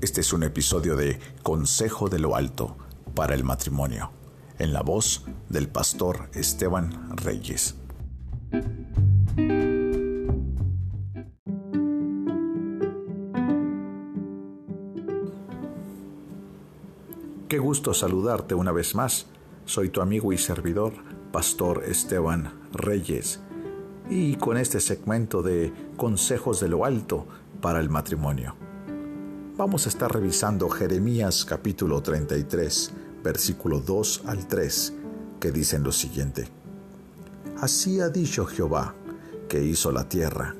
Este es un episodio de Consejo de lo Alto para el matrimonio, en la voz del pastor Esteban Reyes. Qué gusto saludarte una vez más. Soy tu amigo y servidor, Pastor Esteban Reyes, y con este segmento de Consejos de lo Alto para el matrimonio. Vamos a estar revisando Jeremías capítulo 33, versículo 2 al 3, que dicen lo siguiente. Así ha dicho Jehová, que hizo la tierra.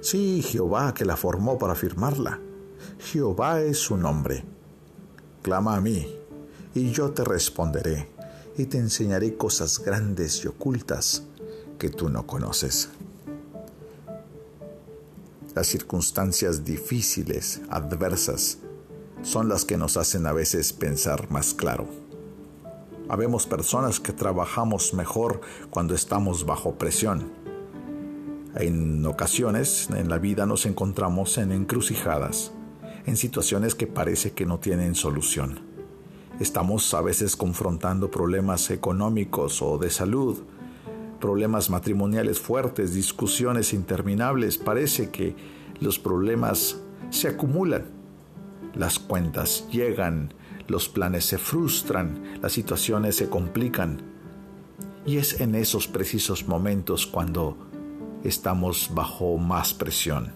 Sí, Jehová que la formó para firmarla. Jehová es su nombre. Clama a mí, y yo te responderé, y te enseñaré cosas grandes y ocultas que tú no conoces. Las circunstancias difíciles, adversas, son las que nos hacen a veces pensar más claro. Habemos personas que trabajamos mejor cuando estamos bajo presión. En ocasiones en la vida nos encontramos en encrucijadas, en situaciones que parece que no tienen solución. Estamos a veces confrontando problemas económicos o de salud, problemas matrimoniales fuertes, discusiones interminables. Parece que los problemas se acumulan. Las cuentas llegan, los planes se frustran, las situaciones se complican. Y es en esos precisos momentos cuando estamos bajo más presión.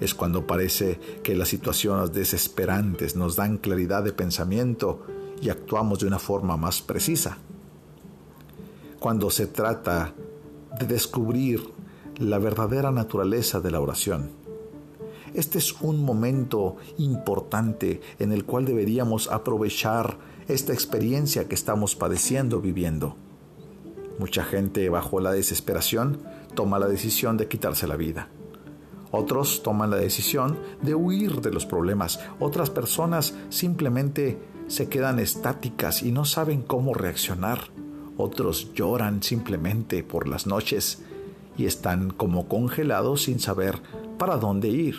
Es cuando parece que las situaciones desesperantes nos dan claridad de pensamiento y actuamos de una forma más precisa cuando se trata de descubrir la verdadera naturaleza de la oración. Este es un momento importante en el cual deberíamos aprovechar esta experiencia que estamos padeciendo, viviendo. Mucha gente bajo la desesperación toma la decisión de quitarse la vida. Otros toman la decisión de huir de los problemas. Otras personas simplemente se quedan estáticas y no saben cómo reaccionar otros lloran simplemente por las noches y están como congelados sin saber para dónde ir.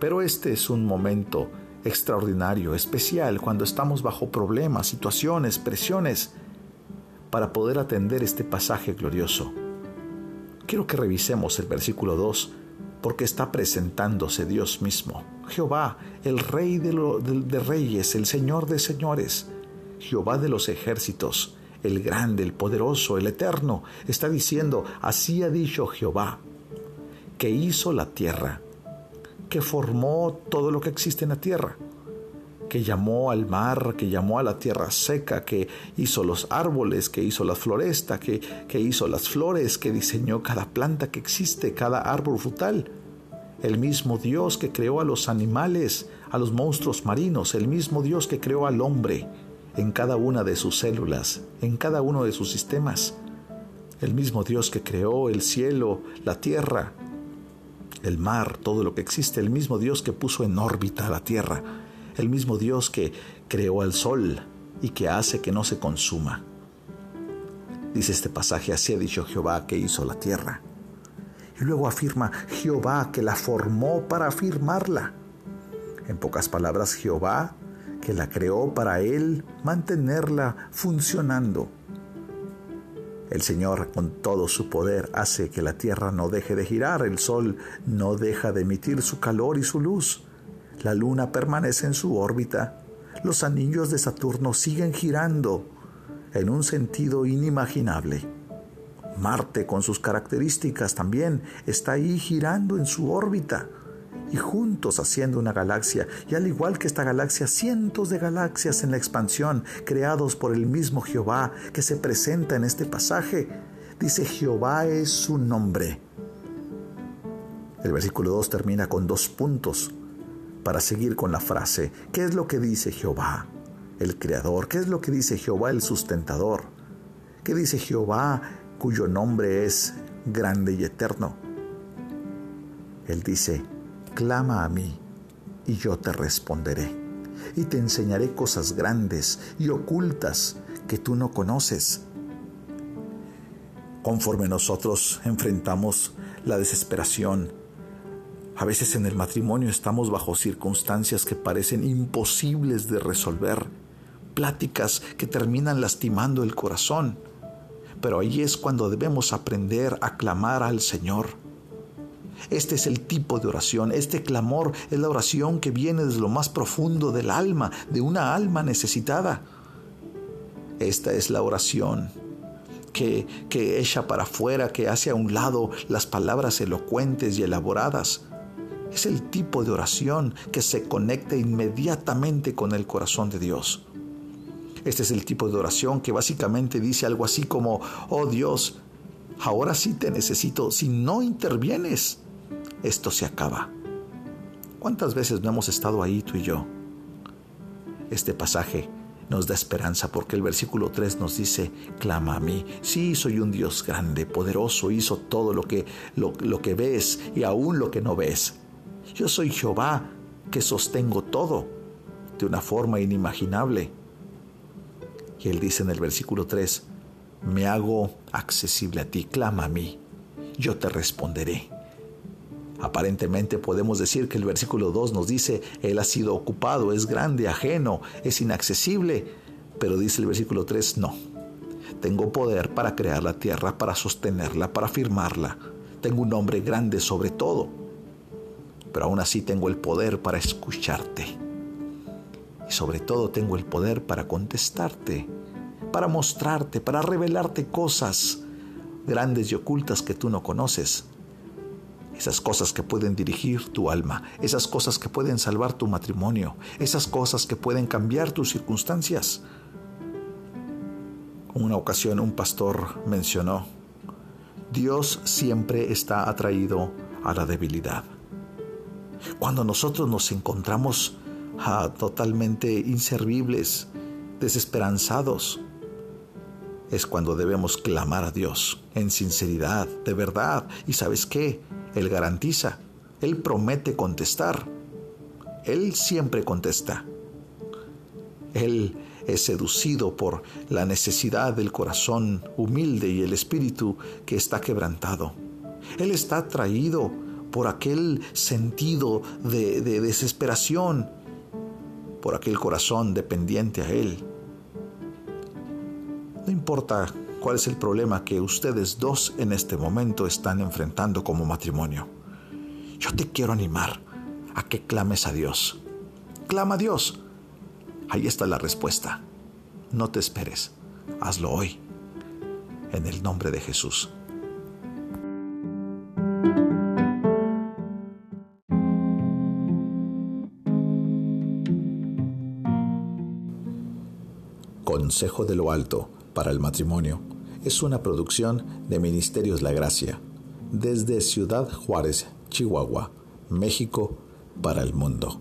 Pero este es un momento extraordinario, especial, cuando estamos bajo problemas, situaciones, presiones, para poder atender este pasaje glorioso. Quiero que revisemos el versículo 2 porque está presentándose Dios mismo, Jehová, el Rey de, de reyes, el Señor de señores, Jehová de los ejércitos, el grande, el poderoso, el eterno, está diciendo, así ha dicho Jehová, que hizo la tierra, que formó todo lo que existe en la tierra, que llamó al mar, que llamó a la tierra seca, que hizo los árboles, que hizo la floresta, que, que hizo las flores, que diseñó cada planta que existe, cada árbol frutal. El mismo Dios que creó a los animales, a los monstruos marinos, el mismo Dios que creó al hombre, en cada una de sus células, en cada uno de sus sistemas. El mismo Dios que creó el cielo, la tierra, el mar, todo lo que existe, el mismo Dios que puso en órbita la tierra, el mismo Dios que creó al sol y que hace que no se consuma. Dice este pasaje, así ha dicho Jehová que hizo la tierra. Y luego afirma Jehová que la formó para afirmarla. En pocas palabras, Jehová que la creó para Él mantenerla funcionando. El Señor con todo su poder hace que la tierra no deje de girar, el sol no deja de emitir su calor y su luz, la luna permanece en su órbita, los anillos de Saturno siguen girando en un sentido inimaginable. Marte con sus características también está ahí girando en su órbita y juntos haciendo una galaxia, y al igual que esta galaxia, cientos de galaxias en la expansión, creados por el mismo Jehová que se presenta en este pasaje. Dice, Jehová es su nombre. El versículo 2 termina con dos puntos para seguir con la frase, ¿qué es lo que dice Jehová, el Creador? ¿Qué es lo que dice Jehová, el sustentador? ¿Qué dice Jehová, cuyo nombre es grande y eterno? Él dice, clama a mí y yo te responderé, y te enseñaré cosas grandes y ocultas que tú no conoces. Conforme nosotros enfrentamos la desesperación, A veces en el matrimonio estamos bajo circunstancias que parecen imposibles de resolver, pláticas que terminan lastimando el corazón. Pero ahí es cuando debemos aprender a clamar al Señor. Este es el tipo de oración, este clamor es la oración que viene desde lo más profundo del alma, de una alma necesitada. Esta es la oración que, que echa para afuera, que hace a un lado las palabras elocuentes y elaboradas es el tipo de oración que se conecta inmediatamente con el corazón de Dios. Este es el tipo de oración que básicamente dice algo así como, oh Dios, ahora sí te necesito, si no intervienes, esto se acaba. ¿Cuántas veces no hemos estado ahí tú y yo? Este pasaje nos da esperanza porque el versículo 3 nos dice, clama a mí. Sí, soy un Dios grande, poderoso, hizo todo lo que, lo, que ves y aún lo que no ves. Yo soy Jehová que sostengo todo de una forma inimaginable. Y él dice en el versículo 3, me hago accesible a ti, clama a mí, yo te responderé. Aparentemente podemos decir que el versículo 2 nos dice, Él ha sido ocupado, es grande, ajeno, es inaccesible, pero dice el versículo 3, no. Tengo poder para crear la tierra, para sostenerla, para firmarla. Tengo un nombre grande sobre todo pero aún así tengo el poder para escucharte. Y sobre todo tengo el poder para contestarte, para mostrarte, para revelarte cosas grandes y ocultas que tú no conoces. Esas cosas que pueden dirigir tu alma, esas cosas que pueden salvar tu matrimonio, esas cosas que pueden cambiar tus circunstancias. Una ocasión un pastor mencionó, Dios siempre está atraído a la debilidad. Cuando nosotros nos encontramos ah, totalmente inservibles, desesperanzados, es cuando debemos clamar a Dios en sinceridad, de verdad. Y sabes qué? Él garantiza, Él promete contestar. Él siempre contesta. Él es seducido por la necesidad del corazón humilde y el espíritu que está quebrantado. Él está atraído por aquel sentido de, desesperación, por aquel corazón dependiente a Él. No importa cuál es el problema que ustedes dos en este momento están enfrentando como matrimonio. Yo te quiero animar a que clames a Dios. Clama a Dios. Ahí está la respuesta. No te esperes. Hazlo hoy. En el nombre de Jesús. Consejo de lo Alto para el Matrimonio es una producción de Ministerios La Gracia, desde Ciudad Juárez, Chihuahua, México, para el mundo.